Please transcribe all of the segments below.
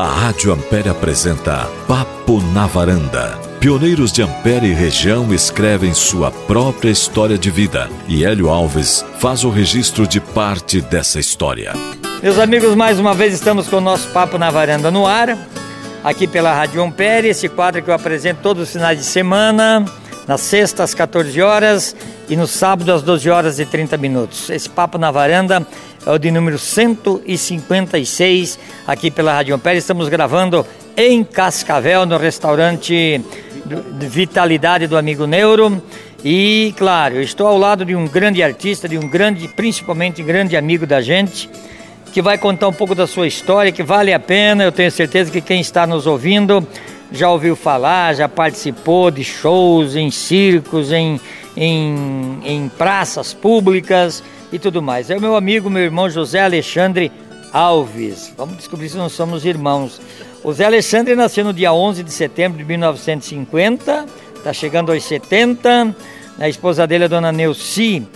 A Rádio Ampere apresenta Papo na Varanda. Pioneiros de Ampere e região escrevem sua própria história de vida e Hélio Alves faz o registro de parte dessa história. Meus amigos, mais uma vez estamos com o nosso Papo na Varanda no ar, aqui pela Rádio Ampere, esse quadro que eu apresento todos os finais de semana, nas sextas às 14 horas e no sábado às 12 horas e 30 minutos. Esse Papo na Varanda é o de número 156 aqui pela Rádio Ampere. Estamos gravando em Cascavel, no restaurante de Vitalidade do amigo Neuro. E, claro, estou ao lado de um grande artista, de um grande, principalmente grande amigo da gente, que vai contar um pouco da sua história, que vale a pena. Eu tenho certeza que quem está nos ouvindo já ouviu falar, já participou de shows em circos, em, em, em praças públicas e tudo mais. É o meu amigo, meu irmão José Alexandre Alves. Vamos descobrir se nós somos irmãos. O Zé Alexandre nasceu no dia 11 de setembro de 1950, está chegando aos 70. A esposa dele é a dona Neuci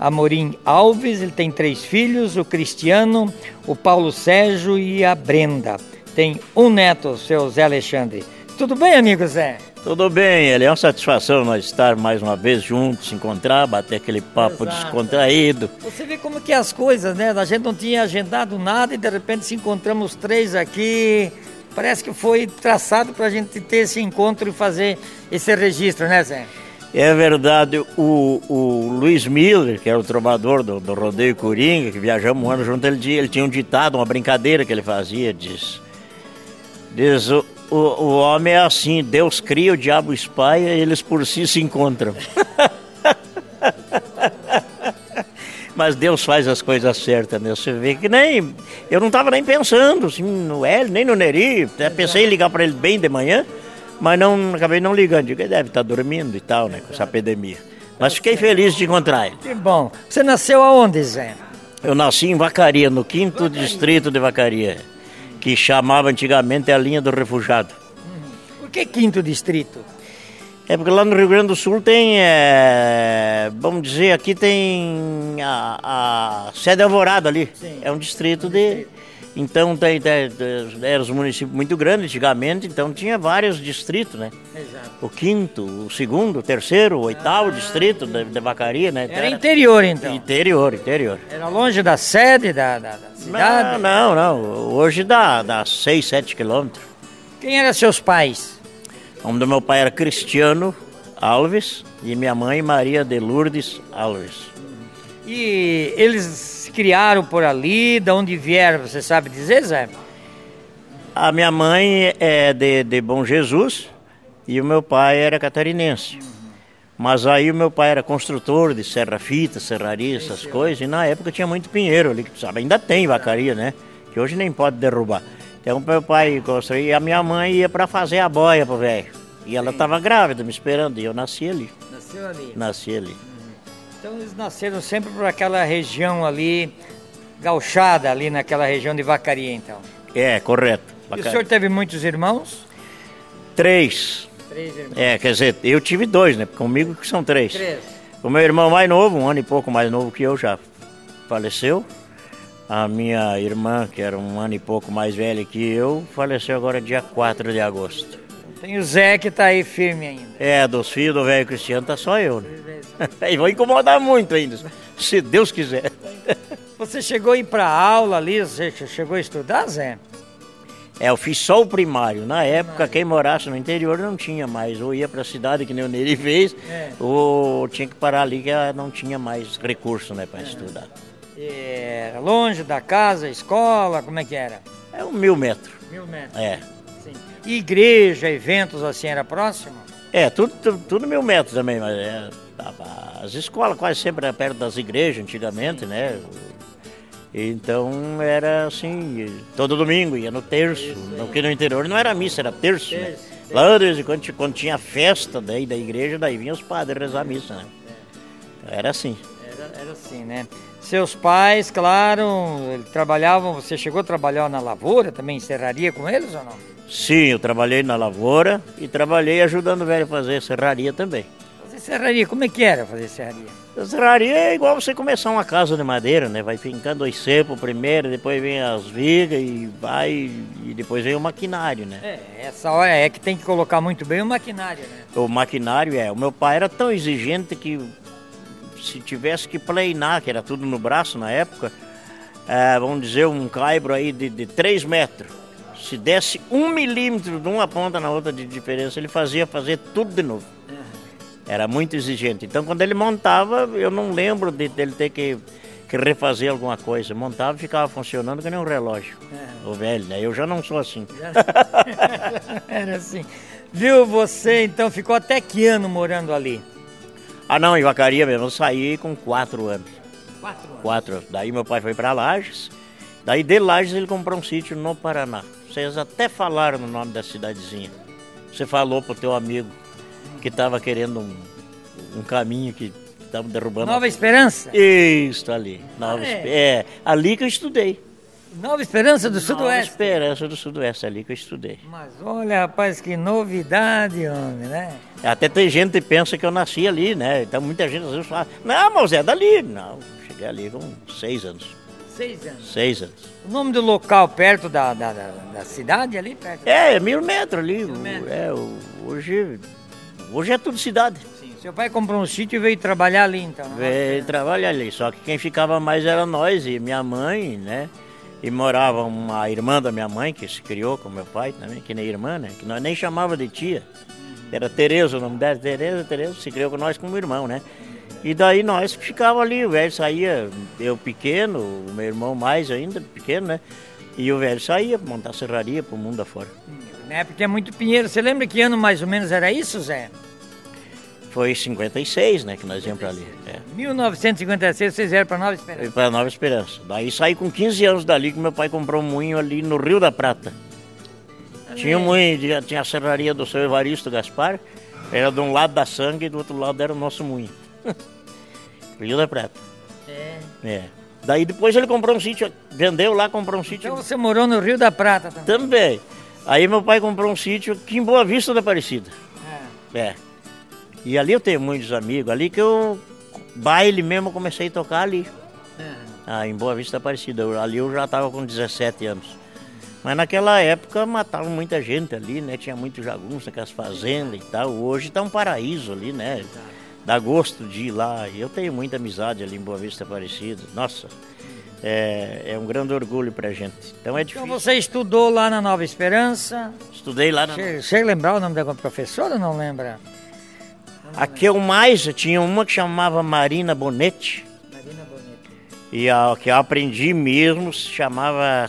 Amorim Alves. Ele tem três filhos: o Cristiano, o Paulo Sérgio e a Brenda. Tem um neto, seu Zé Alexandre. Tudo bem, amigo Zé? Tudo bem, ele é uma satisfação nós estar mais uma vez juntos, se encontrar, bater aquele papo Exato. descontraído. Você vê como que é as coisas, né? A gente não tinha agendado nada e de repente se encontramos três aqui. Parece que foi traçado para a gente ter esse encontro e fazer esse registro, né, Zé? É verdade, o, o Luiz Miller, que era o trovador do, do Rodeio Coringa, que viajamos um ano junto, ele, ele tinha um ditado, uma brincadeira que ele fazia, diz, diz o, o homem é assim, Deus cria, o diabo espalha e eles por si se encontram. Mas Deus faz as coisas certas, né? Você vê que nem. Eu não estava nem pensando assim, no Hélio, nem no Neri. Até pensei em ligar para ele bem de manhã, mas não acabei não ligando. Digo, ele deve estar tá dormindo e tal, né? Com essa epidemia. Mas fiquei feliz de encontrar ele. Que bom. Você nasceu aonde, Zé? Eu nasci em Vacaria, no quinto Vacaria. distrito de Vacaria que chamava antigamente a linha do refugiado. Por que quinto distrito? É porque lá no Rio Grande do Sul tem, é, vamos dizer, aqui tem a, a sede Alvorada ali. Sim, é um distrito um de. Então tem, tem, era um município muito grande antigamente, então tinha vários distritos, né? Exato. O quinto, o segundo, o terceiro, o oitavo ah, distrito de, de Vacaria, né? Era, era interior então? Interior, interior. Era longe da sede da, da, da cidade? Não, não, não. Hoje dá, dá 6, 7 quilômetros. Quem eram seus pais? O nome do meu pai era Cristiano Alves e minha mãe Maria de Lourdes Alves. E eles criaram por ali? De onde vieram, você sabe dizer, Zé? A minha mãe é de, de Bom Jesus e o meu pai era catarinense. Mas aí o meu pai era construtor de serra-fita, serraria, essas coisas, e na época tinha muito pinheiro ali, sabe? Ainda tem vacaria, né? Que hoje nem pode derrubar. Então meu pai construía e a minha mãe ia para fazer a boia pro velho. E ela estava grávida me esperando, e eu nasci ali. Nasceu ali? Nasci ali. Então eles nasceram sempre por aquela região ali, gauchada ali naquela região de Vacaria, então. É, correto. E o senhor teve muitos irmãos? Três. Três irmãos. É, quer dizer, eu tive dois, né? Comigo que são três. Três. O meu irmão mais novo, um ano e pouco mais novo que eu, já faleceu. A minha irmã, que era um ano e pouco mais velha que eu, faleceu agora dia 4 de agosto. Tem o Zé que tá aí firme ainda. É, dos filhos do velho Cristiano tá só eu, né? e vou incomodar muito ainda, se Deus quiser. Você chegou a ir para aula ali, você chegou a estudar, Zé? É, eu fiz só o primário. Na época, quem morasse no interior não tinha mais. Ou ia para a cidade, que nem o Neri fez, é. ou tinha que parar ali, que não tinha mais recurso né, para é. estudar. Era longe da casa, escola, como é que era? É um mil metros. Mil metros. É. Igreja, eventos assim, era próximo? É, tudo, tudo, tudo mil metros também, mas é, as escolas quase sempre eram perto das igrejas antigamente, né? Então era assim, todo domingo ia no terço, no que no interior não era missa, era terço. Né? Lá de vez em quando, quando tinha festa daí da igreja, daí vinham os padres rezar a missa, né? Era assim. Era, era assim, né? Seus pais, claro, trabalhavam, você chegou a trabalhar na lavoura também, serraria com eles ou não? Sim, eu trabalhei na lavoura e trabalhei ajudando o velho a fazer serraria também. Fazer serraria, como é que era fazer serraria? A serraria é igual você começar uma casa de madeira, né? Vai fincando os cepos primeiro, depois vem as vigas e vai. E depois vem o maquinário, né? É, essa hora é que tem que colocar muito bem o maquinário, né? O maquinário é. O meu pai era tão exigente que se tivesse que pleinar, que era tudo no braço na época, é, vamos dizer, um caibro aí de, de 3 metros. Se desse um milímetro de uma ponta na outra de diferença, ele fazia fazer tudo de novo. Era muito exigente. Então, quando ele montava, eu não lembro de, dele ter que, que refazer alguma coisa. Montava e ficava funcionando que nem um relógio. É. O velho, né? Eu já não sou assim. Era assim. Viu você, então, ficou até que ano morando ali? Ah, não, em Vacaria mesmo. Eu saí com quatro anos. Quatro anos? Quatro anos. Daí meu pai foi para Lages. Daí de Lages ele comprou um sítio no Paraná. Vocês até falaram no nome da cidadezinha. Você falou pro teu amigo que estava querendo um, um caminho que estava derrubando. Nova Esperança? Isso, ali. Nova ah, é. é, ali que eu estudei. Nova Esperança do Sudoeste? Nova Esperança do Sudoeste, ali que eu estudei. Mas olha, rapaz, que novidade, homem, né? Até tem gente que pensa que eu nasci ali, né? Então muita gente às vezes fala, não, mas é dali. Não, cheguei ali com seis anos. Seis anos? Seis anos. O nome do local perto da, da, da, da cidade ali? Perto é, é mil metros ali. Mil metros. É, hoje Hoje é tudo cidade. Sim, seu pai comprou um sítio e veio trabalhar ali então? Veio trabalhar ali, só que quem ficava mais era nós e minha mãe, né? E morava uma irmã da minha mãe, que se criou com meu pai também, que nem irmã, né? Que nós nem chamava de tia. Era Tereza o nome dela, Tereza, Tereza, se criou com nós como irmão, né? E daí nós ficava ali, o velho saía, eu pequeno, o meu irmão mais ainda, pequeno, né? E o velho saía montar serraria pro mundo afora. Na época é muito pinheiro. Você lembra que ano mais ou menos era isso, Zé? Foi 56, né, que nós íamos para ali. É. 1956 vocês vieram para Nova Esperança? Para Nova Esperança. Daí saí com 15 anos dali que meu pai comprou um moinho ali no Rio da Prata. Tinha um moinho, tinha a serraria do seu Evaristo Gaspar, era de um lado da sangue e do outro lado era o nosso moinho. Rio da Prata. É. É. Daí depois ele comprou um sítio, vendeu lá, comprou um sítio. Então você morou no Rio da Prata também? Também. Aí meu pai comprou um sítio aqui em Boa Vista da Aparecida. É. é. E ali eu tenho muitos amigos, ali que eu, baile mesmo, comecei a tocar ali. É. Ah, em Boa Vista da Aparecida. Ali eu já estava com 17 anos. Mas naquela época matavam muita gente ali, né? Tinha muito jagunço naquelas fazendas e tal. Hoje está um paraíso ali, né? Dá gosto de ir lá. Eu tenho muita amizade ali em Boa Vista Aparecida. Nossa, é, é um grande orgulho para a gente. Então é então difícil. Então você estudou lá na Nova Esperança? Estudei lá na. Você lembrar o nome da professora ou não lembra? A que eu mais tinha uma que chamava Marina Bonetti. Marina Bonetti. E a que eu aprendi mesmo se chamava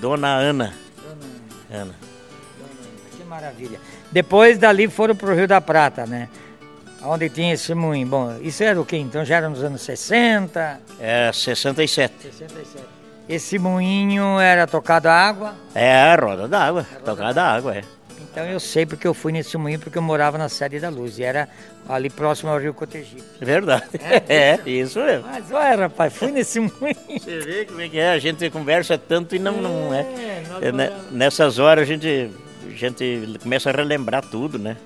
Dona Ana. Dona Ana. Ana. Dona Ana. Que maravilha. Depois dali foram para o Rio da Prata, né? Onde tinha esse moinho. Bom, isso era o quê? Então já era nos anos 60? É, 67. 67. Esse moinho era tocado a água? É, roda d'água, tocado a água, é. Então eu sei porque eu fui nesse moinho, porque eu morava na Sede da Luz, e era ali próximo ao Rio Cotegipe. Verdade, é, é isso mesmo. Mas olha, rapaz, fui nesse moinho. Você vê como é que é, a gente conversa tanto e não é. Não é. é né, nessas horas a gente, a gente começa a relembrar tudo, né?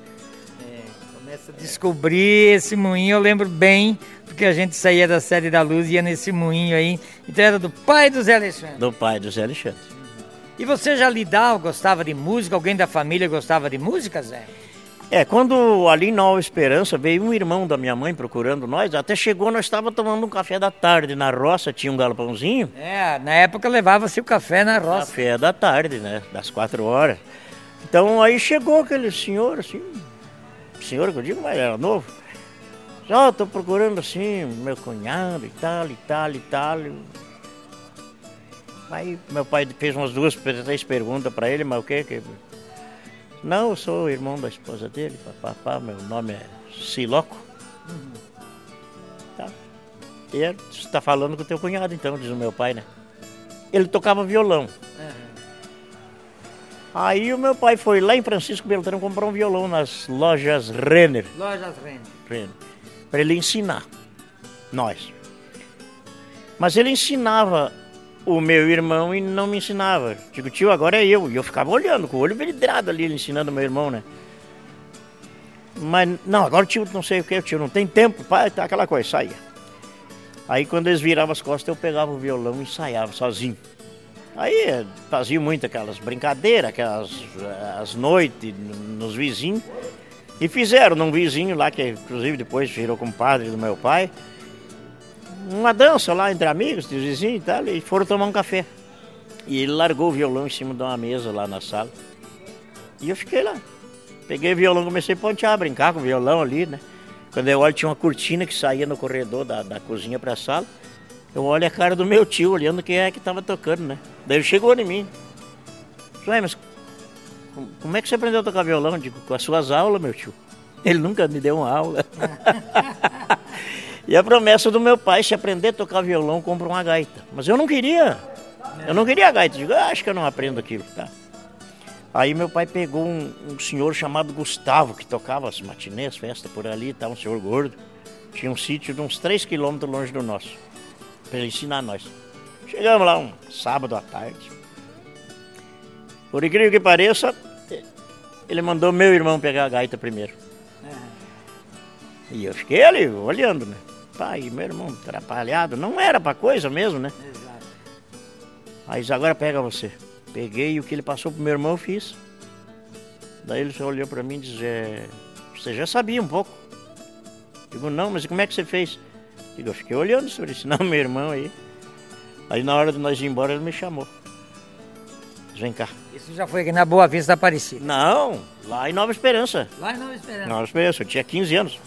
Descobrir esse moinho, eu lembro bem, porque a gente saía da série da luz e ia nesse moinho aí. Então era do pai do Zé Alexandre. Do pai do Zé Alexandre. E você já lidava, gostava de música? Alguém da família gostava de música, Zé? É, quando ali em Nova Esperança veio um irmão da minha mãe procurando nós, até chegou, nós estávamos tomando um café da tarde na roça, tinha um galpãozinho. É, na época levava-se o café na roça. Café da tarde, né? Das quatro horas. Então aí chegou aquele senhor, assim, senhor que eu digo, mas era novo. Já estou procurando assim, meu cunhado e tal, e tal, e tal. Aí meu pai fez umas duas, três perguntas para ele, mas o que que... Não, eu sou irmão da esposa dele, papá, meu nome é Siloco. Uhum. Tá. E você está falando com o teu cunhado então, diz o meu pai, né? Ele tocava violão. Uhum. Aí o meu pai foi lá em Francisco Beltrão comprar um violão nas lojas Renner. Lojas Renner. Renner. Para ele ensinar. Nós. Mas ele ensinava o meu irmão e não me ensinava. Digo, tio, agora é eu. E eu ficava olhando, com o olho vidrado ali, ele ensinando o meu irmão, né? Mas, não, agora o tio não sei o que, o tio não tem tempo, pai, tá aquela coisa, saía. Aí quando eles viravam as costas, eu pegava o violão e ensaiava sozinho. Aí fazia muito aquelas brincadeiras, aquelas as noites nos vizinhos. E fizeram num vizinho lá, que inclusive depois virou compadre do meu pai, uma dança lá entre amigos, de vizinho e tal, e foram tomar um café. E ele largou o violão em cima de uma mesa lá na sala. E eu fiquei lá. Peguei o violão, comecei a pontear, brincar com o violão ali, né? Quando eu olho, tinha uma cortina que saía no corredor da, da cozinha para a sala. Eu olho a cara do meu tio, olhando quem é que estava tocando, né? Daí ele chegou em mim. Ué, mas como é que você aprendeu a tocar violão? Eu digo, com as suas aulas, meu tio. Ele nunca me deu uma aula. e a promessa do meu pai, se aprender a tocar violão, compra uma gaita. Mas eu não queria. Eu não queria a gaita. Eu digo, ah, acho que eu não aprendo aquilo. Tá. Aí meu pai pegou um, um, senhor chamado Gustavo, que tocava as matinês, festa por ali, tá, um senhor gordo. Tinha um sítio de uns 3 quilômetros longe do nosso, para ele ensinar nós. Chegamos lá um sábado à tarde. Por incrível que pareça, ele mandou meu irmão pegar a gaita primeiro. E eu fiquei ali olhando, né? Pai, meu irmão atrapalhado, não era pra coisa mesmo, né? Exato. Aí agora pega você. Peguei o que ele passou pro meu irmão eu fiz. Daí ele só olhou para mim e disse, é, você já sabia um pouco. Digo, não, mas como é que você fez? Eu fiquei olhando sobre isso, não, meu irmão aí. Aí na hora de nós ir embora ele me chamou. Vem cá. Isso já foi aqui na Boa Vista da Aparecida? Não, lá em Nova Esperança. Lá em Nova Esperança? Nova Esperança, eu tinha 15 anos.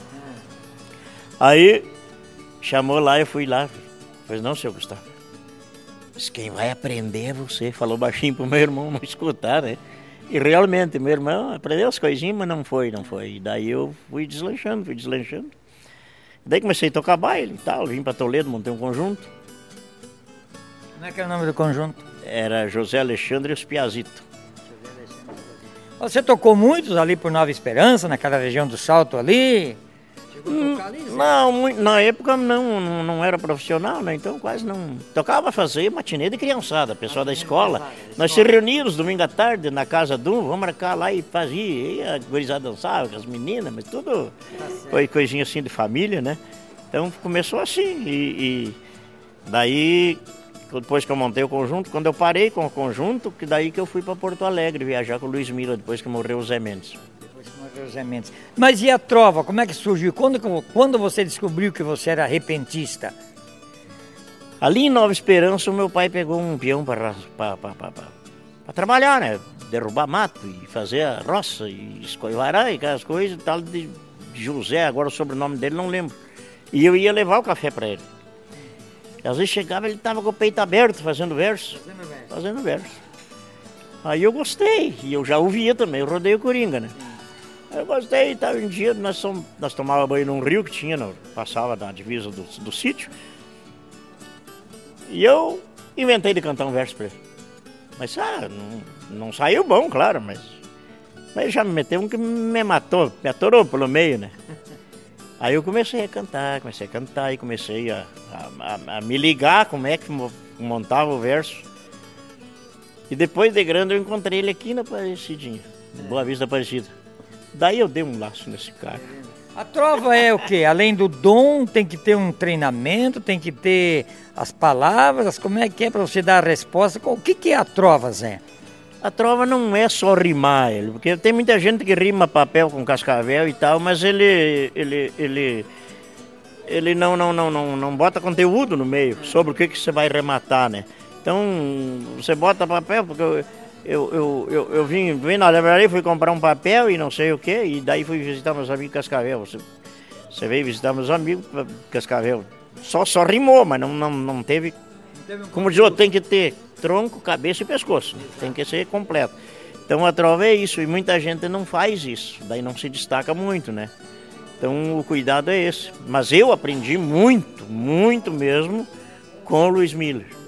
Aí chamou lá, eu fui lá. Pois não, seu Gustavo. Mas quem vai aprender é você. Falou baixinho pro meu irmão não escutar, né? E realmente, meu irmão aprendeu as coisinhas, mas não foi, não foi. E daí eu fui deslanchando, fui deslanchando. Daí comecei a tocar baile e tal, vim para Toledo, montei um conjunto. Como é que é o nome do conjunto? Era José Alexandre Espiazito. Você tocou muitos ali por Nova Esperança, naquela região do Salto ali? Hum, não, na época não, não, não, era profissional, né? Então quase não. Tocava fazer matinê de criançada, pessoal da escola. Nós se reuníamos domingo à tarde na casa de um, vamos marcar lá e fazia. E a gurizada dançava com as meninas, mas tudo tá foi coisinha assim de família, né? Então começou assim. E, e daí depois que eu montei o conjunto, quando eu parei com o conjunto, que daí que eu fui para Porto Alegre viajar com o Luiz Mila, depois que morreu o Zé Mendes. Mas e a trova, como é que surgiu? Quando, quando você descobriu que você era repentista? Ali em Nova Esperança, o meu pai pegou um peão para trabalhar, né? Derrubar mato e fazer a roça e escoivarar e aquelas coisas, tal de José, agora o sobrenome dele não lembro. E eu ia levar o café para ele. Às vezes chegava ele estava com o peito aberto fazendo verso. Fazendo verso. Fazendo verso. Aí eu gostei, e eu já ouvia também, eu rodei o Coringa, né? Eu gostei, tá, um dia nós, som, nós tomávamos banho num rio que tinha, no, passava na divisa do, do sítio. E eu inventei de cantar um verso para ele. Mas ah, não, não saiu bom, claro, mas. Mas já me meteu um que me matou, me atorou pelo meio, né? Aí eu comecei a cantar, comecei a cantar e comecei a, a, a me ligar como é que montava o verso. E depois de grande eu encontrei ele aqui na Aparecidinha, é. Boa Vista Aparecida. Daí eu dei um laço nesse cara. A trova é o quê? Além do dom, tem que ter um treinamento, tem que ter as palavras, como é que é para você dar a resposta? O que, que é a trova, Zé? A trova não é só rimar, ele, porque tem muita gente que rima papel com cascavel e tal, mas ele ele ele ele não não não não, não bota conteúdo no meio sobre o que que você vai rematar, né? Então, você bota papel porque eu eu, eu, eu, vim, vim na livraria, fui comprar um papel e não sei o que, e daí fui visitar meus amigos Cascavel. Você, você veio visitar meus amigos Cascavel. Só, só rimou, mas não, não, não teve. Como diz outro, tem que ter tronco, cabeça e pescoço. Tem que ser completo. Então a trova é isso, e muita gente não faz isso, daí não se destaca muito, né? Então o cuidado é esse. Mas eu aprendi muito, muito mesmo com o Luiz Miller.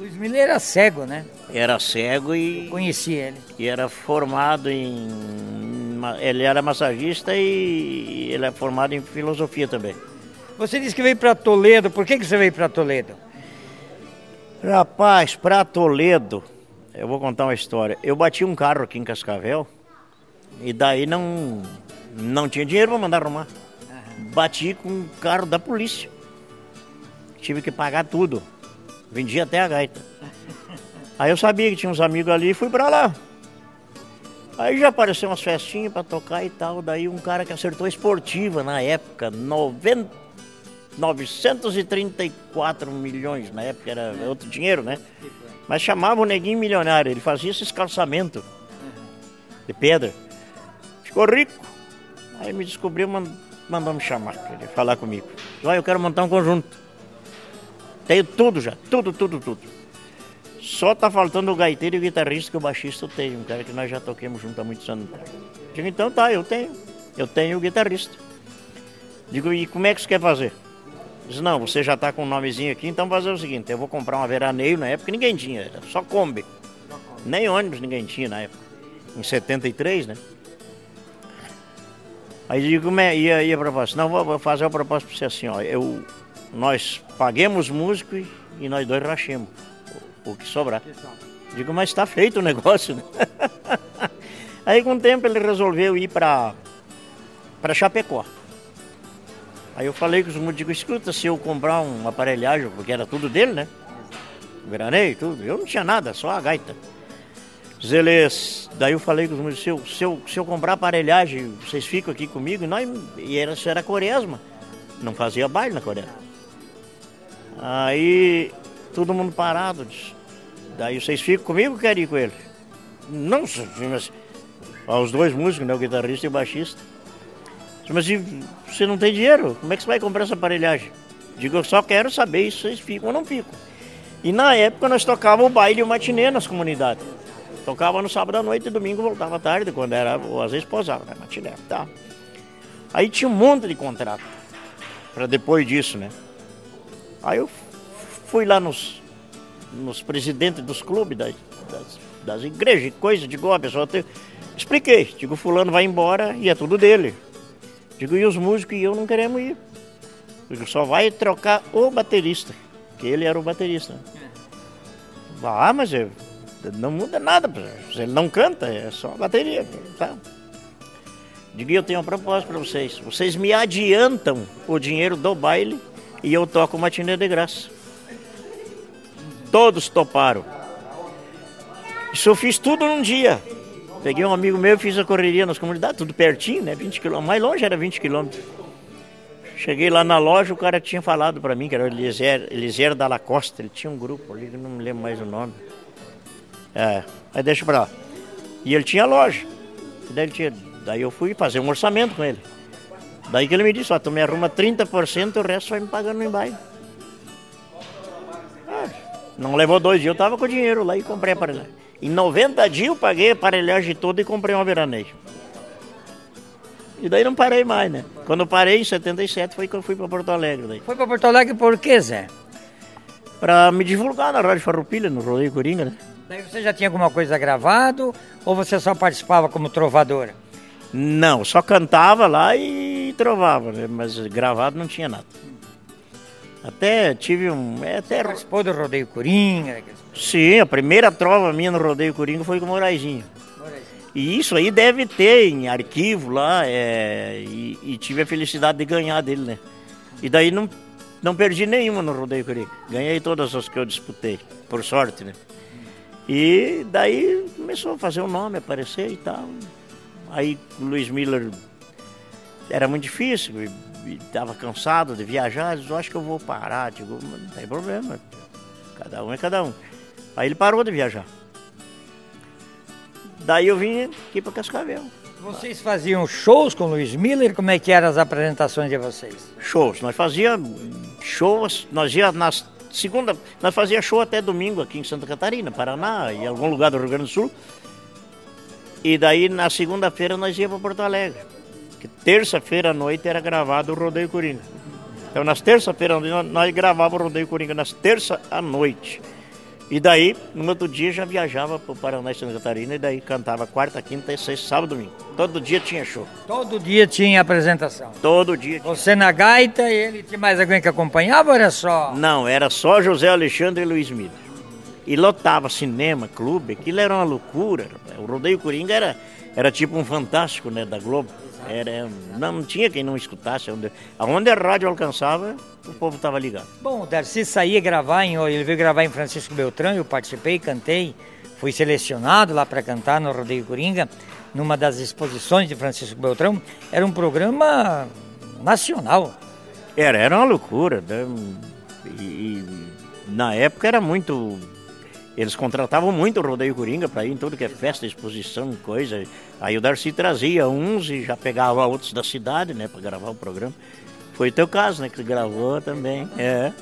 Luiz Miller era cego, né? Era cego e. Conheci ele. E era formado em. Ele era massagista e ele é formado em filosofia também. Você disse que veio para Toledo, por que, que você veio para Toledo? Rapaz, para Toledo, eu vou contar uma história. Eu bati um carro aqui em Cascavel e daí não Não tinha dinheiro para mandar arrumar. Bati com um carro da polícia. Tive que pagar tudo. Vendia até a gaita. Aí eu sabia que tinha uns amigos ali e fui para lá. Aí já apareceu umas festinhas para tocar e tal. Daí um cara que acertou esportiva na época, 90, 934 milhões. Na época era outro dinheiro, né? Mas chamava o neguinho milionário. Ele fazia esse calçamento de pedra. Ficou rico. Aí me descobriu, mandou me chamar, queria falar comigo. Olha, eu quero montar um conjunto. Tenho tudo já, tudo, tudo, tudo. Só tá faltando o gaiteiro e o guitarrista que o baixista tenho, um cara que nós já toquemos junto há muitos anos. Digo, então tá, eu tenho. Eu tenho o guitarrista. Digo, e como é que você quer fazer? Diz, não, você já tá com o um nomezinho aqui, então fazer o seguinte, eu vou comprar uma veraneio, na época ninguém tinha, era só Kombi. Nem ônibus ninguém tinha na época. Em 73, né? Aí digo, como é? E aí a proposta? Não, vou fazer a proposta para você assim, ó. Eu, nós paguemos músico e, nós dois rachemos o, que sobrar. Digo, mas está feito o negócio, né? Aí com o tempo ele resolveu ir para para Chapecó. Aí eu falei com os músicos, digo, escuta, se eu comprar uma aparelhagem, porque era tudo dele, né? Granei, tudo. Eu não tinha nada, só a gaita. Eles, daí eu falei com os músicos, se eu, se, eu, se eu comprar aparelhagem, vocês ficam aqui comigo? E, nós, e era, isso era quaresma, não fazia baile na quaresma. Aí todo mundo parado, disse, daí vocês ficam comigo ou querem ir com ele? Não, mas os dois músicos, né, o guitarrista e o baixista. Mas você não tem dinheiro, como é que você vai comprar essa aparelhagem? Digo, eu só quero saber se vocês ficam ou não ficam. E na época nós tocávamos o baile e o matinê nas comunidades. Tocava no sábado à noite e domingo voltava à tarde, quando era, ou às vezes posava, né? Matiné, tá? Aí tinha um monte de contrato para depois disso, né? Aí eu fui lá nos, nos presidentes dos clubes, das, das, das igrejas, coisa, digo, ó, pessoal, te... expliquei, digo, fulano vai embora e é tudo dele. Digo, e os músicos e eu não queremos ir. Digo, só vai trocar o baterista, que ele era o baterista. Ah, mas eu não muda nada, ele não canta, é só bateria. Tá? Digo, eu tenho uma proposta para vocês. Vocês me adiantam o dinheiro do baile e eu toco matinê de graça. Todos toparam. Isso eu fiz tudo num dia. Peguei um amigo meu fiz a correria nas comunidades, tudo pertinho, né? 20 quilômetros. Mais longe era 20 quilômetros. Cheguei lá na loja, o cara tinha falado para mim, que era o Eliezer, Eliezer da Lacosta. Ele tinha um grupo ali, não me lembro mais o nome. É, aí deixa pra lá. E ele tinha loja. Tinha, daí eu fui fazer um orçamento com ele. Daí que ele me disse, ó, tu me arruma 30%, o resto vai me pagando no embaixo. Ah, não levou dois dias, eu tava com o dinheiro lá e comprei a aparelhagem. Em 90 dias eu paguei a aparelhagem toda e comprei uma veraneio. E daí não parei mais, né? Quando parei em 77 foi que eu fui para Porto Alegre. Daí. Foi para Porto Alegre por quê, Zé? Para me divulgar na Rádio Farroupilha, no Rodeio Coringa, né? Daí você já tinha alguma coisa gravado ou você só participava como trovadora? Não, só cantava lá e trovava, né? mas gravado não tinha nada. Até tive um. É, até... Você participou do Rodeio Coringa? Sim, a primeira trova minha no Rodeio Coringa foi com o Moraizinho. E isso aí deve ter em arquivo lá, é, e, e, tive a felicidade de ganhar dele, né? E daí não, não perdi nenhuma no Rodeio Coringa. Ganhei todas as que eu disputei, por sorte, né? E daí começou a fazer o nome, aparecer e tal. Aí o Luiz Miller era muito difícil, estava cansado de viajar, eu acho que eu vou parar, digo, não tem problema, cada um é cada um. Aí ele parou de viajar. Daí eu vim aqui para Cascavel. Vocês faziam shows com o Luiz Miller? Como é que eram as apresentações de vocês? Shows. Nós fazíamos shows, nós ia nas segunda, nós fazia show até domingo aqui em Santa Catarina, Paraná, em algum lugar do Rio Grande do Sul. E daí na segunda-feira nós ia para Porto Alegre. Que terça-feira à noite era gravado o Rodeio Coringa. Então nas terça-feira nós gravávamos o Rodeio Coringa nas terça à noite. E daí, no outro dia já viajava para o Paraná e Santa Catarina e daí cantava quarta, quinta, sexta, sábado, domingo. Todo dia tinha show. Todo dia tinha apresentação. Todo dia. Tinha. Você na gaita e ele tinha mais alguém que acompanhava ou era só? Não, era só José Alexandre e Luiz Miller. E lotava cinema, clube, aquilo era uma loucura. O Rodeio Coringa era, era tipo um fantástico, né, da Globo. Era, não, não tinha quem não escutasse. Onde, aonde a rádio alcançava, o povo estava ligado. Bom, o Darcy saía gravar, em, ele veio gravar em Francisco Beltrão, eu participei, cantei, fui selecionado lá para cantar no Rodeio Coringa, numa das exposições de Francisco Beltrão. Era um programa nacional. Era, era uma loucura. Né? E, e na época era muito eles contratavam muito o Rodeio Coringa para ir em tudo que é festa, exposição, coisa. Aí o Darcy trazia uns e já pegava outros da cidade, né, para gravar o programa. Foi o teu caso, né, que gravou também. É.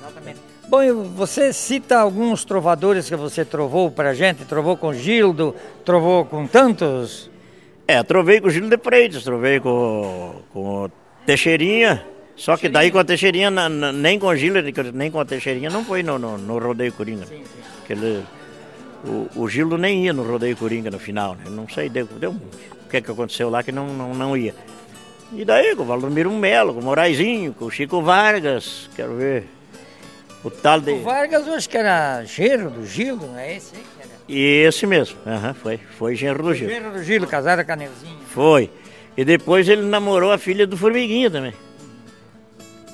Exatamente. Bom, você cita alguns trovadores que você trovou para gente? Trovou com Gildo, trovou com tantos? É, trovei com o Gildo de Freitas, trovei com, com Teixeirinha. Só que daí com a Teixeirinha, nem com o Gildo, nem com a Teixeirinha, não foi no, no, no Rodeio Coringa. Sim, sim. Ele, o, o Gildo nem ia no Rodeio Coringa no final, né? Não sei, deu, deu o que, é que aconteceu lá que não, não, não ia. E daí com o Valdomiro Melo, com o Moraizinho, com o Chico Vargas, quero ver. O tal de. O Vargas eu acho que era genro do Gildo, não é esse aí que era? Esse mesmo, uhum, foi, foi genro do Gildo. Genro do Gildo, casado com a Neuzinha. Foi. E depois ele namorou a filha do Formiguinha também.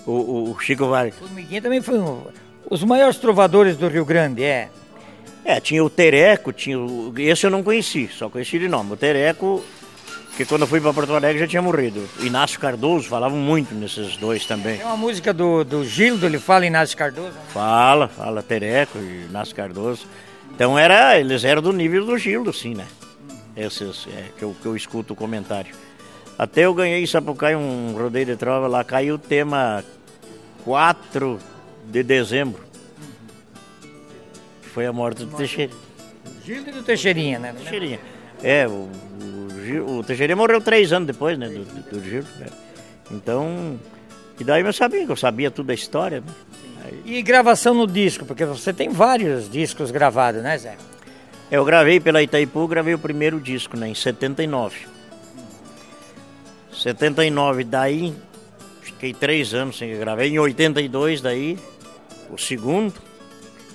O, o, o Chico Vargas. O Formiguinha também foi um. Os maiores trovadores do Rio Grande, é. É, tinha o Tereco, tinha o... esse eu não conheci, só conheci de nome. O Tereco, que quando eu fui para Porto Alegre já tinha morrido. Inácio Cardoso, falavam muito nesses dois também. Tem uma música do, do Gildo, ele fala Inácio Cardoso? Né? Fala, fala Tereco e Inácio Cardoso. Então era, eles eram do nível do Gildo, sim, né? Esses é, que, eu, que eu escuto o comentário. Até eu ganhei em Sapucaí um rodeio de trova, lá caiu o tema 4 de dezembro foi a morte do Teixeira. Gildo e do Teixeirinha, né? Teixeirinha. É, o, o, o Teixeirinha morreu três anos depois, né, do, do, do Gildo. Né? Então, e daí eu sabia, que eu sabia tudo da história, né? E gravação no disco, porque você tem vários discos gravados, né, Zé? Eu gravei pela Itaipu, gravei o primeiro disco, né, em 79. 79, daí fiquei três anos sem gravar. Em 82, daí, o segundo.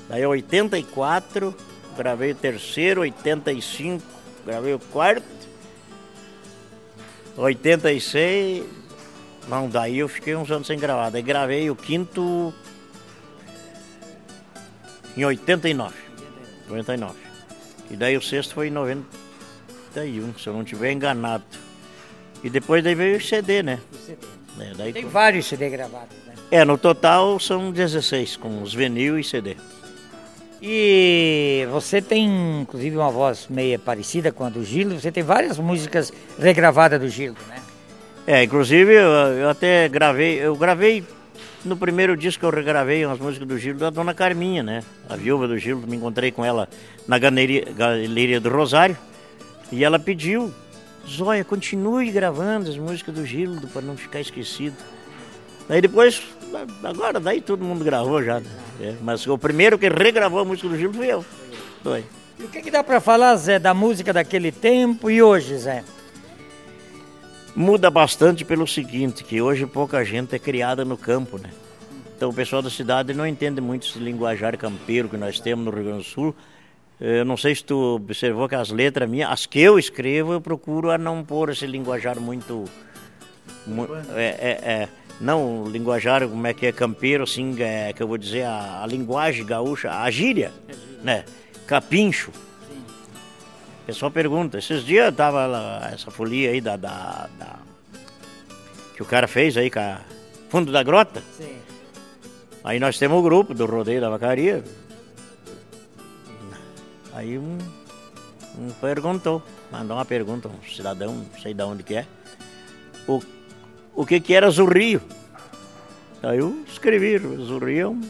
Daí 84, gravei o terceiro, 85, gravei o quarto. 86, não, daí eu fiquei uns anos sem gravar. Daí gravei o quinto em 89. 99. E daí o sexto foi em 91, se eu não estiver enganado. E depois daí veio o CD, né? O CD. É, daí... Tem vários CD gravados, né? É, no total são 16, com os vinil e CD. E você tem, inclusive, uma voz meio parecida com a do Gildo. Você tem várias músicas regravadas do Gildo, né? É, inclusive eu, eu, até gravei, eu gravei no primeiro disco que eu regravei umas músicas do Gildo da Dona Carminha, né? A viúva do Gildo, me encontrei com ela na galeria, galeria do Rosário e ela pediu, Zóia, continue gravando as músicas do Gildo para não ficar esquecido. Daí depois, agora daí todo mundo gravou já. Né? É, mas o primeiro que regravou a música do Gil fui eu. Foi. E o que, que dá para falar, Zé, da música daquele tempo e hoje, Zé? Muda bastante pelo seguinte, que hoje pouca gente é criada no campo, né? Então o pessoal da cidade não entende muito esse linguajar campeiro que nós temos no Rio Grande do Sul. Eu não sei se tu observou que as letras minhas, as que eu escrevo, eu procuro a não pôr esse linguajar muito... muito é, é, é não o linguajar, como é que é campeiro, assim, é, que eu vou dizer, a, a linguagem gaúcha, a gíria, né? Capincho. Sim. O pessoal pergunta, esses dias tava lá, essa folia aí da, da, da, que o cara fez aí com a fundo da grota. Sim. Aí nós temos o grupo do Rodeio da Vacaria. Aí um, um perguntou, mandou uma pergunta, um cidadão, não sei de onde que é. O o que, que era zurrio. Aí eu escrevi, zurrio é um,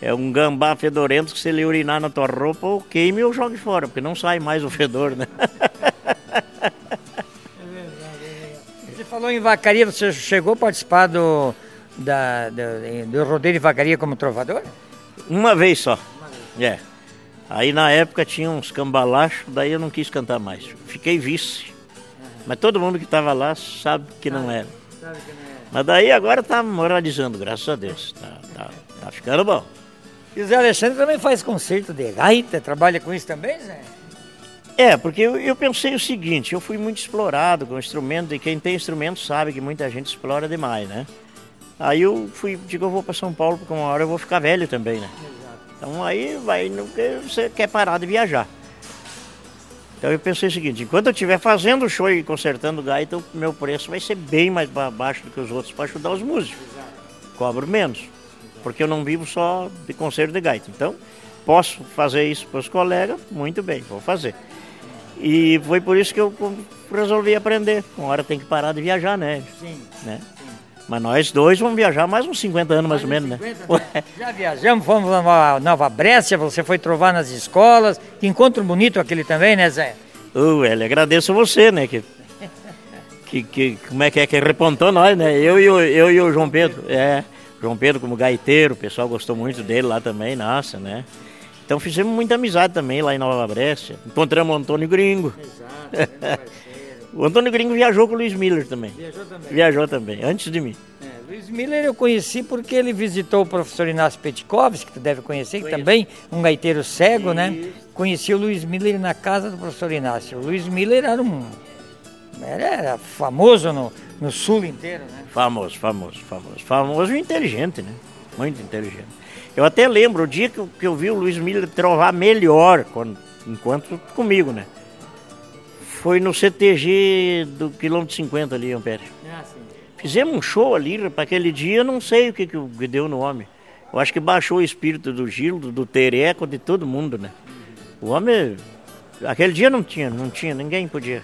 é um gambá fedorento que se ele urinar na tua roupa, ou queime ou jogue fora, porque não sai mais o fedor, né? Você falou em vacaria, você chegou a participar do, da, do, do rodeio de vacaria como trovador? Uma vez só. Uma vez. É. Aí na época tinha uns cambalachos, daí eu não quis cantar mais. Fiquei vice. Mas todo mundo que estava lá sabe que não era. É. Mas daí agora tá moralizando, graças a Deus. Tá, tá, tá ficando bom. E o Zé Alexandre também faz concerto de gaita, trabalha com isso também, Zé? É, porque eu, eu, pensei o seguinte, eu fui muito explorado com instrumento, e quem tem instrumento sabe que muita gente explora demais, né? Aí eu fui, digo, eu vou para São Paulo, porque uma hora eu vou ficar velho também, né? Então aí vai que você quer parar de viajar. Então eu pensei o seguinte, enquanto eu estiver fazendo show e consertando gaita, o meu preço vai ser bem mais baixo do que os outros para ajudar os músicos. Cobro menos, porque eu não vivo só de concerto de gaita. Então, posso fazer isso para os colegas, muito bem, vou fazer. E foi por isso que eu resolvi aprender. Uma hora tem que parar de viajar, né? Sim. Né? Mas nós dois vamos viajar mais uns 50 anos, mais, mais ou menos, 50, né? Já viajamos, fomos para Nova Brécia, você foi trovar nas escolas. Que encontro bonito aquele também, né, Zé? Uh, ele agradeço você, né? Que, que, que, como é que é que repontou nós, né? Eu e, o, eu e o João Pedro. É, João Pedro como gaiteiro, o pessoal gostou muito dele lá também, nossa, né? Então fizemos muita amizade também lá em Nova Brécia. Encontramos o Antônio Gringo. Exato, o Antônio Gringo viajou com o Luiz Miller também. Viajou também. Viajou também, antes de mim. É, Luiz Miller eu conheci porque ele visitou o professor Inácio Petkovski, que tu deve conhecer, que também um gaiteiro cego, né? Isso. né? Conheci o Luiz Miller na casa do professor Inácio. O Luiz Miller era um. Era, era famoso no, no sul inteiro, né? Famoso, famoso, famoso. Famoso e inteligente, né? Muito inteligente. Eu até lembro o dia que eu, que eu vi o Luiz Miller trovar melhor, quando, enquanto comigo, né? Foi no CTG do quilômetro 50 ali, Ampere. Ah, Fizemos um show ali, para aquele dia, não sei o que, que deu no homem. Eu acho que baixou o espírito do Gil, do Tereco, de todo mundo, né? O homem, aquele dia não tinha, não tinha, ninguém podia.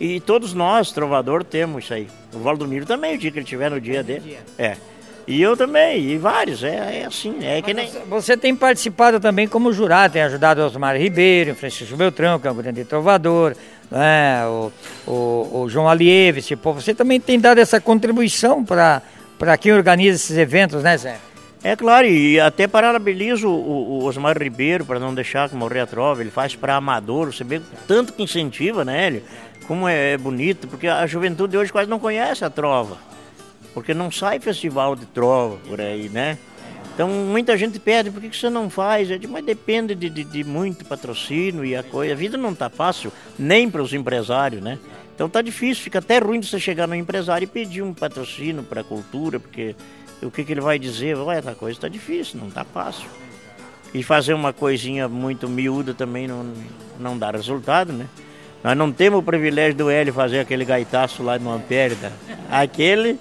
E todos nós, trovador, temos isso aí. O Valdomiro também, o dia que ele tiver no dia dele. É. E eu também, e vários, é, é assim, é que nem... Você tem participado também como jurado, tem ajudado Osmar Ribeiro, Francisco Beltrão, que é um grande trovador, né, o, o, o João Alieve, tipo, você também tem dado essa contribuição para quem organiza esses eventos, né Zé? É claro, e até parabenizo o, o Osmar Ribeiro para não deixar que morrer a trova, ele faz para amador, você vê tanto que incentiva, né, ele? Como é, é bonito, porque a juventude hoje quase não conhece a trova porque não sai festival de trova por aí, né? Então muita gente pede, por que, você não faz? Mas depende de, de, de muito patrocínio e a coisa. A vida não está fácil, nem para os empresários, né? Então tá difícil, fica até ruim de você chegar no empresário e pedir um patrocínio para a cultura, porque o que, que ele vai dizer? Olha, a coisa está difícil, não está fácil. E fazer uma coisinha muito miúda também não, não dá resultado, né? Nós não temos o privilégio do Hélio fazer aquele gaitaço lá no Ampere. Tá? Aquele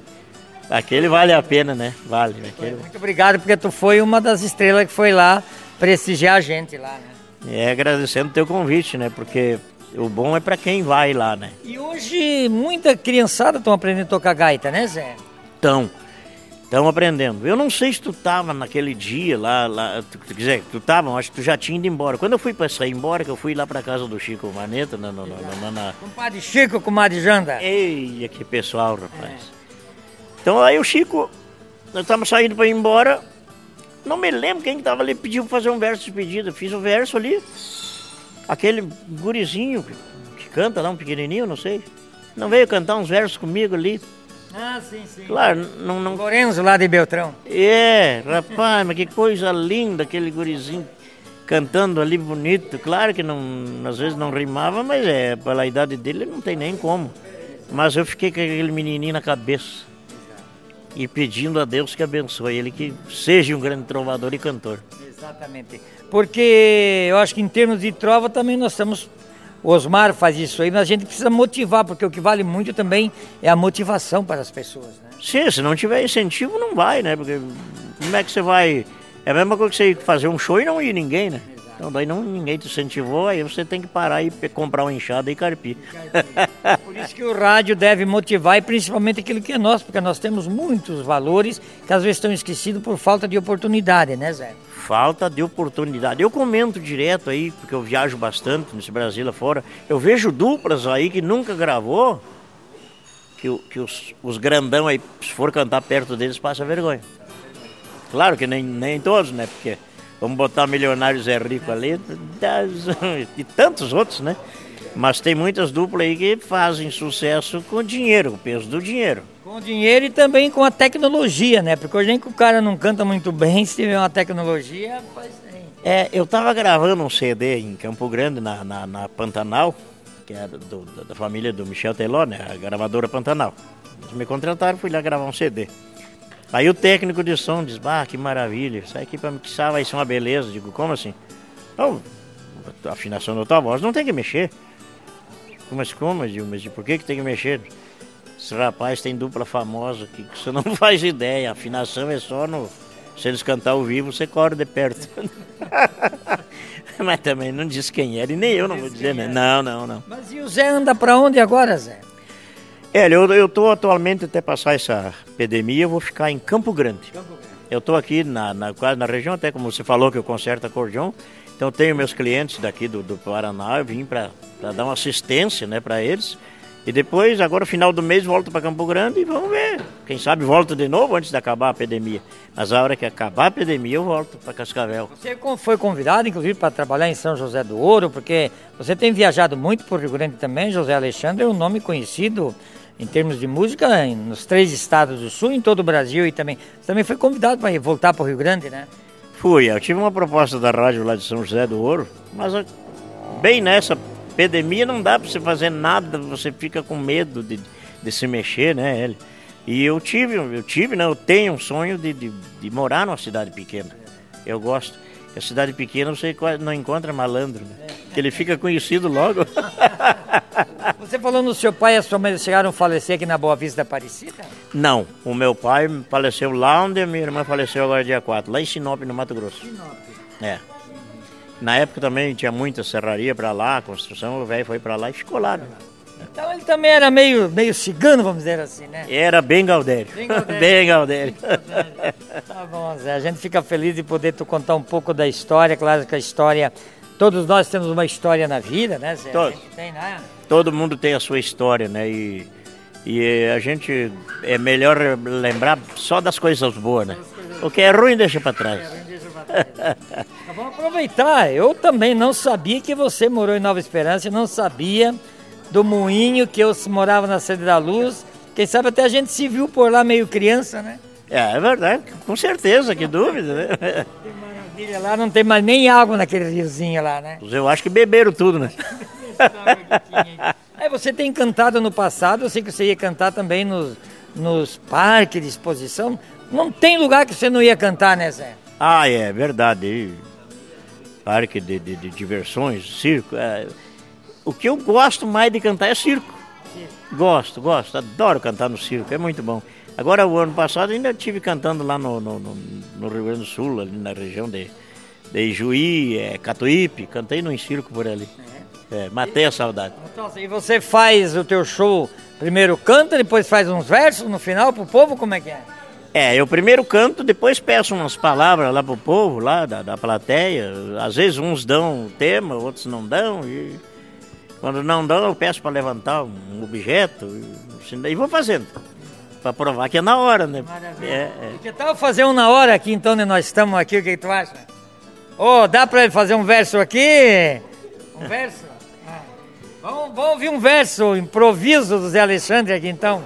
Aquele vale a pena, né? Vale. Aquele... Muito obrigado, porque tu foi uma das estrelas que foi lá prestigiar a gente lá, né? É, agradecendo o teu convite, né? Porque o bom é para quem vai lá, né? E hoje muita criançada estão aprendendo a tocar gaita, né, Zé? Estão. Estão aprendendo. Eu não sei se tu tava naquele dia lá, lá tu, quiser, tu tava, acho que tu já tinha ido embora. Quando eu fui para sair embora, que eu fui lá para casa do Chico Maneta, na, na, na, na, Compadre Chico, comadre Janda. Ei, que pessoal, rapaz. É. Então aí o Chico, nós estávamos saindo para ir embora. Não me lembro quem estava ali pediu para fazer um verso de pedido. fiz o um verso ali. Aquele gurizinho que, canta lá, um pequenininho, não sei. Não veio cantar uns versos comigo ali. Ah, sim, sim. Claro, não. não... Lorenzo lá de Beltrão. É, rapaz, mas que coisa linda aquele gurizinho cantando ali bonito. Claro que não, às vezes não rimava, mas é, pela idade dele não tem nem como. Mas eu fiquei com aquele menininho na cabeça e pedindo a Deus que abençoe ele, que seja um grande trovador e cantor. Exatamente. Porque eu acho que em termos de trova também nós estamos. O Osmar faz isso aí, mas a gente precisa motivar, porque o que vale muito também é a motivação para as pessoas. Né? Sim, se não tiver incentivo, não vai, né? Porque como é que você vai. É a mesma coisa que você fazer um show e não ir ninguém, né? Então daí não, ninguém te incentivou, aí você tem que parar e comprar uma enxada e carpir. Por isso que o rádio deve motivar e principalmente aquilo que é nosso, porque nós temos muitos valores que às vezes estão esquecidos por falta de oportunidade, né Zé? Falta de oportunidade. Eu comento direto aí, porque eu viajo bastante nesse Brasil afora, eu vejo duplas aí que nunca gravou, que, que os, os grandão aí, se for cantar perto deles, passa vergonha. Claro que nem, nem todos, né? Porque Vamos botar Milionário Zé Rico ali das, e tantos outros, né? Mas tem muitas duplas aí que fazem sucesso com dinheiro, o peso do dinheiro. Com dinheiro e também com a tecnologia, né? Porque hoje nem que o cara não canta muito bem, se tiver uma tecnologia, faz É, eu estava gravando um CD em Campo Grande, na, na, na Pantanal, que era do, da família do Michel Teló, né? A gravadora Pantanal. Eles me contrataram, fui lá gravar um CD. Aí o técnico de som diz, ah, que maravilha, essa aqui para mixar vai ser uma beleza. Digo, como assim? A afinação da tua voz não tem que mexer. Mas como? Digo, mas por que, que tem que mexer? Esse rapaz tem dupla famosa que você não faz ideia. A afinação é só no. Se eles cantar ao vivo, você corre de perto. Mas também não disse quem era, e nem eu não vou dizer, né? Não, não, não. Mas e o Zé anda para onde agora, Zé? É, eu, eu tô atualmente, até passar essa epidemia, eu vou ficar em Campo Grande. Campo Grande. Eu estou aqui na, na, quase na região, até como você falou que eu conserto acordeon. Então tenho meus clientes daqui do, do Paraná, eu vim para dar uma assistência né, para eles. E depois, agora final do mês, volto para Campo Grande e vamos ver. Quem sabe volto de novo antes de acabar a epidemia. Mas a hora que acabar a epidemia, eu volto para Cascavel. Você foi convidado, inclusive, para trabalhar em São José do Ouro, porque você tem viajado muito por Rio Grande também. José Alexandre é um nome conhecido em termos de música nos três estados do sul, em todo o Brasil e também. Você também foi convidado para voltar para o Rio Grande, né? Fui, eu tive uma proposta da rádio lá de São José do Ouro, mas bem nessa epidemia não dá para você fazer nada, você fica com medo de, de se mexer, né, ele. E eu tive, eu tive, né, eu tenho um sonho de, de, de morar numa cidade pequena. Eu gosto. A cidade pequena você não encontra malandro, né? Que ele fica conhecido logo. Você falou no seu pai e a sua mãe chegaram a falecer aqui na Boa Vista da Aparecida? Não, o meu pai faleceu lá onde a minha irmã faleceu agora dia 4, lá em Sinop, no Mato Grosso. Sinop. É. Na época também tinha muita serraria para lá, construção, o velho foi para lá e ficou lá. Né? Então ele também era meio, meio cigano, vamos dizer assim, né? Era bem Galdério. Bem Galdério. bem Galdério. tá bom, Zé. A gente fica feliz de poder tu contar um pouco da história. Claro que a história. Todos nós temos uma história na vida, né, Zé? Todos. Tem, né? Todo mundo tem a sua história, né? E, e a gente é melhor lembrar só das coisas boas, né? O que é ruim deixa para trás. Então, vamos aproveitar. Eu também não sabia que você morou em Nova Esperança, não sabia do moinho que eu morava na Sede da Luz. Quem sabe até a gente se viu por lá meio criança, né? É, é verdade, com certeza, que dúvida, né? Que maravilha, lá não tem mais nem água naquele riozinho lá, né? Eu acho que beberam tudo, né? Aí você tem cantado no passado, eu sei que você ia cantar também nos, nos parques de exposição. Não tem lugar que você não ia cantar, né, Zé? Ah, é verdade. Parque de, de, de diversões, circo. É o que eu gosto mais de cantar é circo. Gosto, gosto, adoro cantar no circo, é muito bom. Agora, o ano passado, ainda estive cantando lá no, no, no, no, Rio Grande do Sul, ali na região de, de Juí, é, Catuípe, cantei no circo por ali. É, matei a saudade. Então, e você faz o teu show, primeiro canta, depois faz uns versos no final pro povo, como é que é? É, eu primeiro canto, depois peço umas palavras lá pro povo, lá da, da plateia. Às vezes uns dão tema, outros não dão. E quando não dá, eu peço para levantar um objeto e vou fazendo. Para provar que é na hora, né? Maravilha. É, é. E que tal fazer um na hora aqui, então, onde nós estamos aqui? O que, que tu acha? Ô, oh, dá para ele fazer um verso aqui? Um verso? Ah. Vamos, vamos ouvir um verso, improviso do Zé Alexandre aqui, então.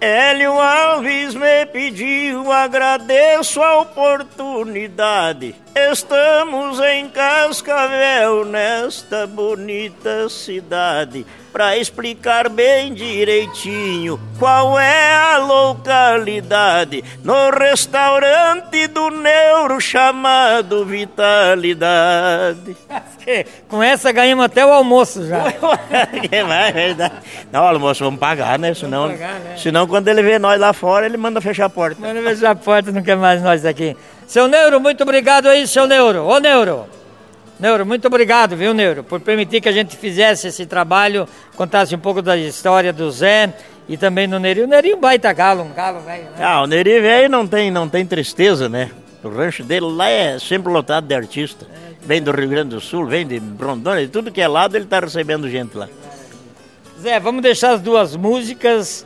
Hélio Alves me pediu, agradeço a oportunidade. Estamos em Cascavel, nesta bonita cidade para explicar bem direitinho qual é a localidade no restaurante do Neuro chamado Vitalidade. Com essa ganhamos até o almoço já. é verdade. Não, almoço vamos pagar, né? Senão, pagar, né? senão quando ele vê nós lá fora, ele manda fechar a porta. Manda fechar a porta, não quer mais nós aqui. Seu Neuro, muito obrigado aí, seu Neuro. Ô Neuro. Neuro, muito obrigado, viu, Neuro, por permitir que a gente fizesse esse trabalho, contasse um pouco da história do Zé e também do Neri. O Neri é baita galo, um galo velho, né? Ah, o Neri velho não tem, não tem tristeza, né? O rancho dele lá é sempre lotado de artista. Vem do Rio Grande do Sul, vem de Rondônia, de tudo que é lado ele está recebendo gente lá. Zé, vamos deixar as duas músicas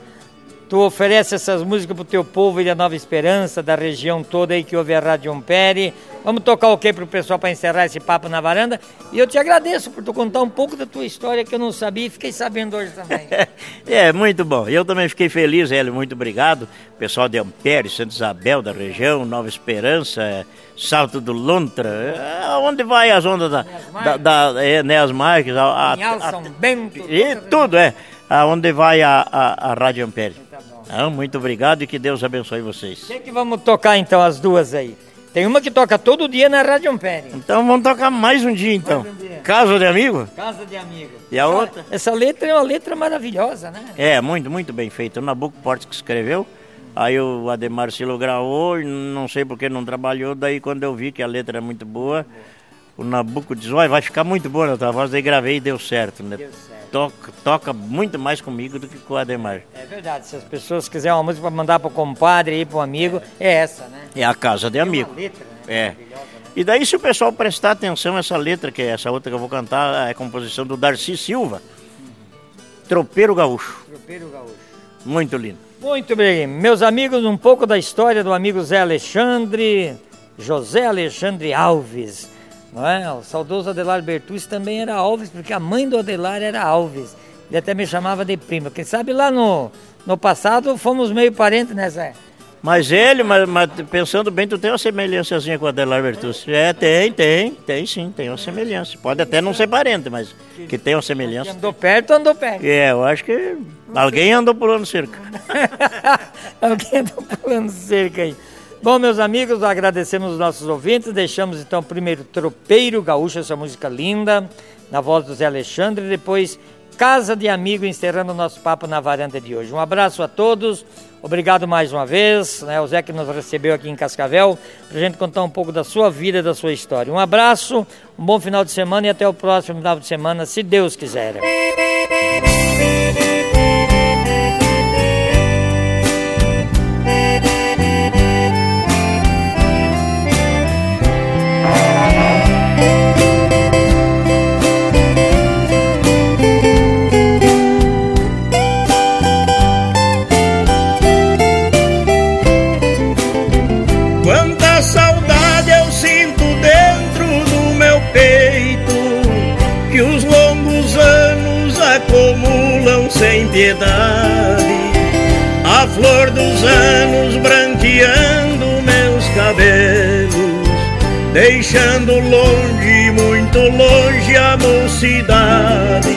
Tu oferece essas músicas pro teu povo e da Nova Esperança, da região toda aí que ouve a Rádio Ampere. Vamos tocar o que pro pessoal para encerrar esse papo na varanda? E eu te agradeço por tu contar um pouco da tua história que eu não sabia e fiquei sabendo hoje também. é, muito bom. Eu também fiquei feliz, Hélio, muito obrigado. Pessoal de Ampere, Santa Isabel da região, Nova Esperança, Salto do Lontra, é, onde vai as ondas da, da, da é, né, as marcas, a, a, São Bento, e tudo, é, aonde vai a, a, a Rádio Ampere. Ah, muito obrigado e que Deus abençoe vocês. O que, que vamos tocar então as duas aí? Tem uma que toca todo dia na Rádio Ampere. Então vamos tocar mais um dia então. Um dia. Casa de Amigo? Casa de Amigo. E a outra? Essa letra é uma letra maravilhosa, né? É, muito, muito bem feita. O Nabucco Portes que escreveu. Aí o Ademar Silo gravou, não sei porque não trabalhou, daí quando eu vi que a letra é muito boa, o Nabucco diz, olha, vai ficar muito boa na tua voz, daí gravei e deu certo, né? Deu certo toca, toca muito mais comigo do que com o Ademar. É verdade, se as pessoas quiserem uma música para mandar para o compadre e para o amigo, é essa, né? É a casa de amigo. Uma letra, né? É. Né? E daí se o pessoal prestar atenção, essa letra, que é essa outra que eu vou cantar, é composição do Darcy Silva. Uhum. Tropeiro Gaúcho. Tropeiro Gaúcho. Muito lindo. Muito bem. Meus amigos, um pouco da história do amigo Zé Alexandre, José Alexandre Alves não é? O saudoso Adelar Bertucci também era Alves, porque a mãe do Adelar era Alves. Ele até me chamava de prima. Quem sabe lá no, no passado fomos meio parentes, né, Zé? Mas ele, mas, mas, pensando bem, tu tem uma semelhançazinha com o Adelar Bertucci. É, tem, tem, tem sim, tem uma semelhança. Pode até não ser parente, mas que tem uma semelhança. Andou perto, andou perto. É, eu acho que alguém andou pulando cerca. alguém andou pulando cerca aí. Bom, meus amigos, agradecemos os nossos ouvintes. Deixamos então primeiro Tropeiro Gaúcho, essa música linda, na voz do Zé Alexandre. Depois Casa de Amigo, encerrando o nosso papo na varanda de hoje. Um abraço a todos. Obrigado mais uma vez, né, o Zé que nos recebeu aqui em Cascavel, para a gente contar um pouco da sua vida, da sua história. Um abraço, um bom final de semana e até o próximo final de semana, se Deus quiser. Piedade, a flor dos anos branqueando meus cabelos, deixando longe, muito longe a mocidade.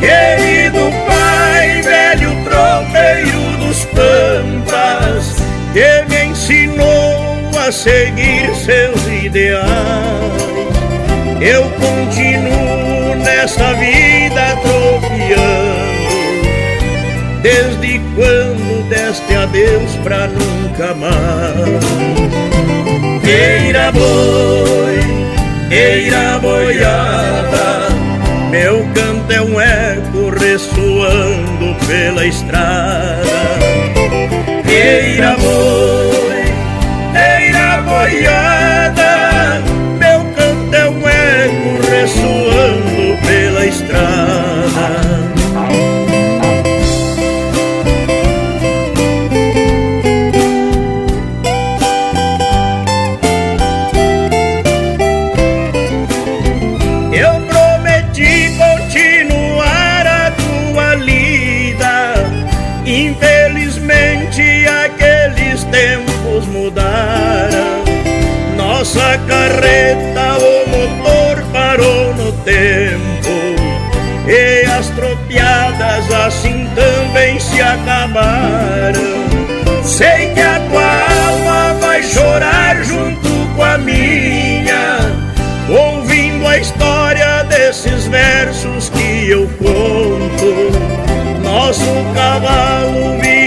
Querido pai, velho tropeiro dos pampas, que me ensinou a seguir seus ideais. Eu continuo nessa vida tropiando Desde quando deste adeus pra nunca mais. Eira boi, eira boiada Meu canto é um eco ressoando pela estrada. Eira boi, eira boiada carreta o motor parou no tempo. E as tropiadas assim também se acabaram. Sei que a tua alma vai chorar junto com a minha Ouvindo a história desses versos que eu conto. Nosso cavalo virou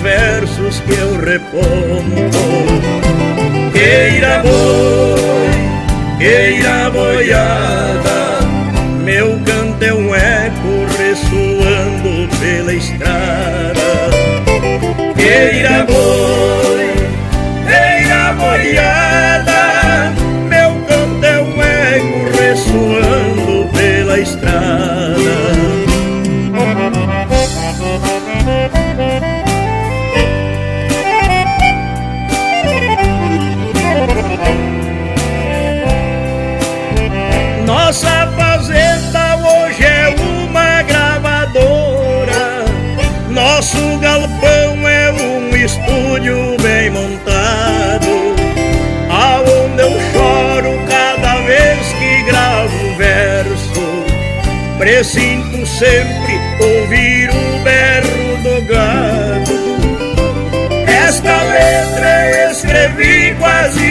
versos que eu reponto. Queira boi, queira boiada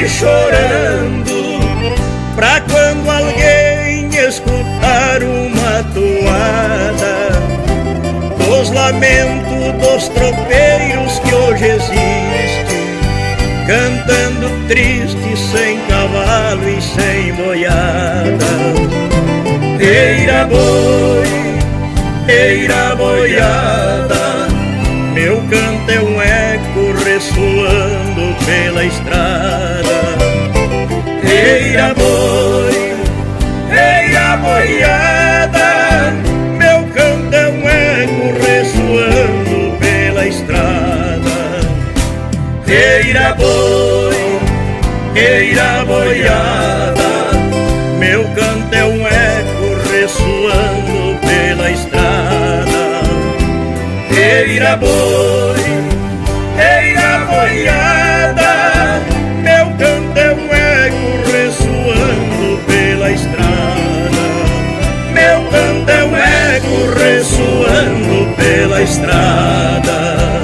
chorando. Pra quando alguém escutar uma toada Dos lamentos dos tropeiros que hoje existem Cantando triste, sem cavalo e sem boiada. Eira boi, eira boiada pela estrada. Eira boi, eira boiada Meu canto é um eco ressoando pela estrada. Eira boi, eira boiada Meu canto é um eco ressoando pela estrada. Eira boi, ressoando pela estrada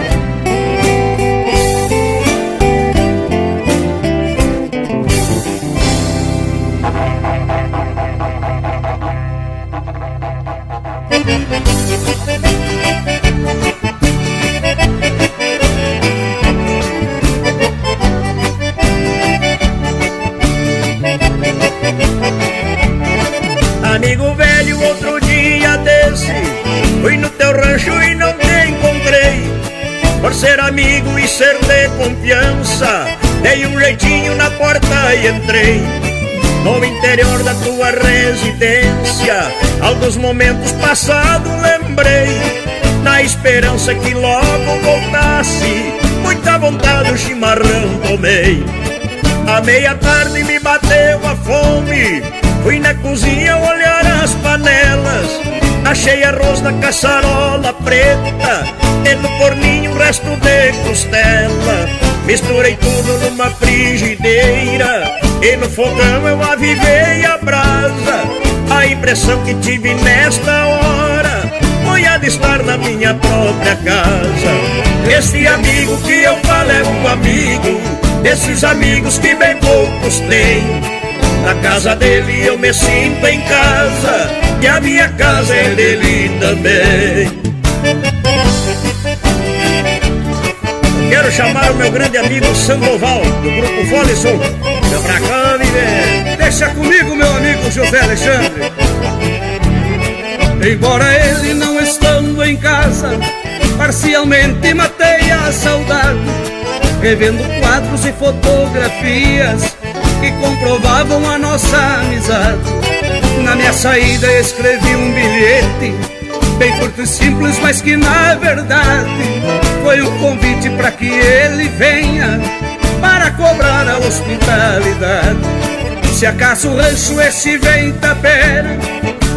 Por ser amigo e ser de confiança. Dei um jeitinho na porta e entrei No interior da tua residência. Alguns momentos passados lembrei Na esperança que logo voltasse. Muita vontade o chimarrão tomei. À meia tarde me bateu a fome. Fui na cozinha olhar as panelas Achei arroz na caçarola preta E no forninho resto de costela. Misturei tudo numa frigideira E no fogão eu avivei a brasa. A impressão que tive nesta hora Foi a de estar na minha própria casa. Esse amigo que eu falo é um amigo Desses amigos que bem poucos têm Na casa dele eu me sinto em casa E a minha casa é dele também. Quero chamar o meu grande amigo Sandoval Do grupo Volisson Vem pra cá, viver Deixa comigo, meu amigo José Alexandre. Embora ele não estando em casa Parcialmente matei a saudade revendo quadros e fotografias que comprovavam a nossa amizade. Na minha saída escrevi um bilhete, bem curto e simples, mas que na verdade foi um convite para que ele venha para cobrar a hospitalidade. Se acaso o rancho esse vem tapera,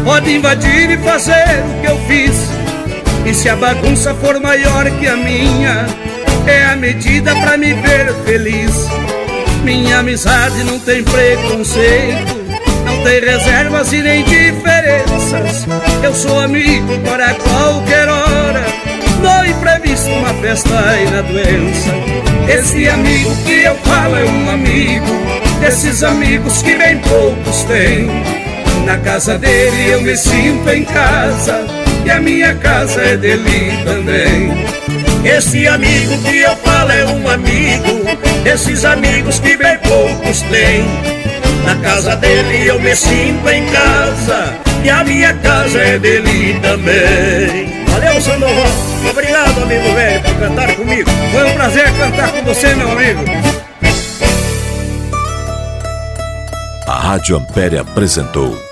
pode invadir e fazer o que eu fiz. E se a bagunça for maior que a minha, é a medida pra me ver feliz. Minha amizade não tem preconceito, não tem reservas e nem diferenças. Eu sou amigo para qualquer hora, no imprevisto, uma festa e na doença. Esse amigo que eu falo é um amigo, desses amigos que bem poucos têm. Na casa dele eu me sinto em casa, e a minha casa é dele também. Esse amigo que eu falo é um amigo Desses amigos que bem poucos têm. Na casa dele eu me sinto em casa. E a minha casa é dele também. Valeu, Sandoval. Obrigado, amigo velho, por cantar comigo. Foi um prazer cantar com você, meu amigo. A Rádio Ampere apresentou